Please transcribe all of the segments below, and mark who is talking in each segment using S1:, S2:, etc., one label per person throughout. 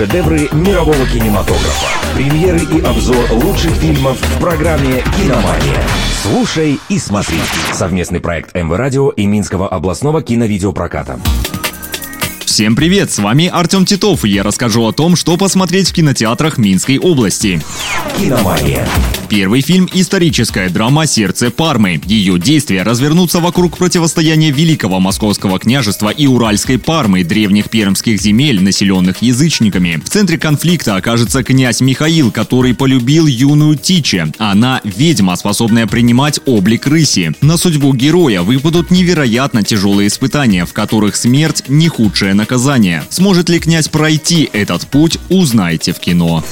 S1: Шедевры мирового кинематографа. Премьеры и обзор лучших фильмов в программе «Киномания». Слушай и смотри. Совместный проект МВ Радио и Минского областного киновидеопроката.
S2: Всем привет, с вами Артем Титов, и я расскажу о том, что посмотреть в кинотеатрах Минской области.
S1: «Киномания».
S2: Первый фильм – историческая драма «Сердце Пармы». Ее действия развернутся вокруг противостояния Великого Московского княжества и Уральской Пармы, древних пермских земель, населенных язычниками. В центре конфликта окажется князь Михаил, который полюбил юную Тиче. Она – ведьма, способная принимать облик рыси. На судьбу героя выпадут невероятно тяжелые испытания, в которых смерть – не худшее наказание. Сможет ли князь пройти этот путь, узнаете в кино.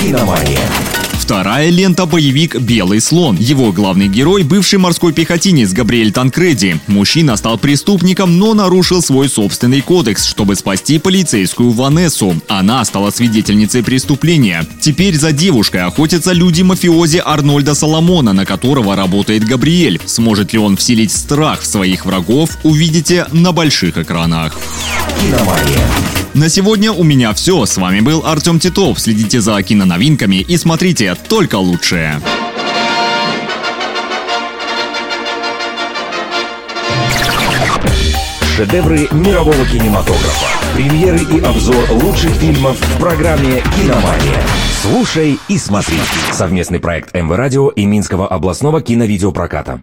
S1: «Киномания».
S2: Вторая лента – боевик «Белый слон». Его главный герой – бывший морской пехотинец Габриэль Танкреди. Мужчина стал преступником, но нарушил свой собственный кодекс, чтобы спасти полицейскую Ванессу. Она стала свидетельницей преступления. Теперь за девушкой охотятся люди-мафиози Арнольда Соломона, на которого работает Габриэль. Сможет ли он вселить страх в своих врагов, увидите на больших экранах.
S1: «Киномания».
S2: На сегодня у меня все. С вами был Артем Титов. Следите за киноновинками и смотрите только лучшее.
S1: Шедевры мирового кинематографа. Премьеры и обзор лучших фильмов в программе «Киномания». Слушай и смотри. Совместный проект МВ Радио и Минского областного киновидеопроката.